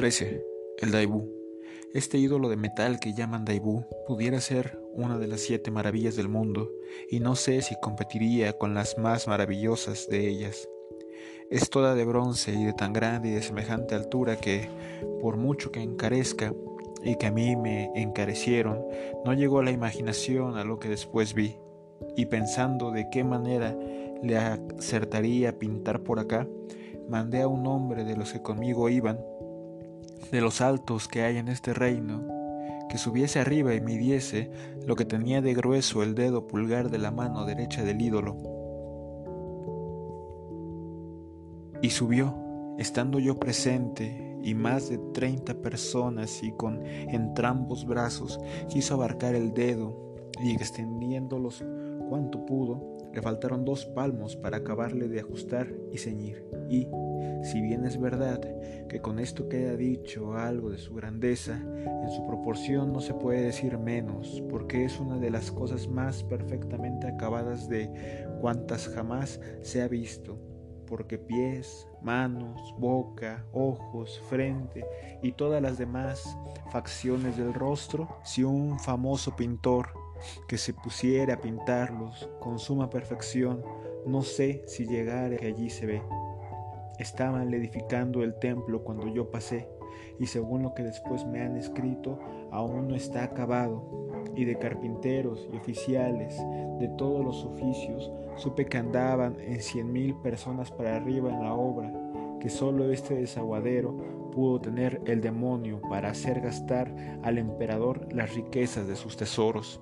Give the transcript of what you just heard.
13. El Daibú. Este ídolo de metal que llaman Daibú pudiera ser una de las siete maravillas del mundo, y no sé si competiría con las más maravillosas de ellas. Es toda de bronce y de tan grande y de semejante altura que, por mucho que encarezca, y que a mí me encarecieron, no llegó a la imaginación a lo que después vi, y pensando de qué manera le acertaría pintar por acá, mandé a un hombre de los que conmigo iban, de los altos que hay en este reino, que subiese arriba y midiese lo que tenía de grueso el dedo pulgar de la mano derecha del ídolo. Y subió, estando yo presente, y más de treinta personas, y con entrambos brazos quiso abarcar el dedo, y extendiéndolos cuanto pudo, le faltaron dos palmos para acabarle de ajustar y ceñir. Y, si bien es verdad que con esto queda dicho algo de su grandeza, en su proporción no se puede decir menos, porque es una de las cosas más perfectamente acabadas de cuantas jamás se ha visto, porque pies, manos, boca, ojos, frente y todas las demás facciones del rostro, si un famoso pintor que se pusiera a pintarlos con suma perfección, no sé si llegara que allí se ve. Estaban edificando el templo cuando yo pasé, y según lo que después me han escrito, aún no está acabado. Y de carpinteros y oficiales de todos los oficios, supe que andaban en cien mil personas para arriba en la obra, que solo este desaguadero pudo tener el demonio para hacer gastar al emperador las riquezas de sus tesoros.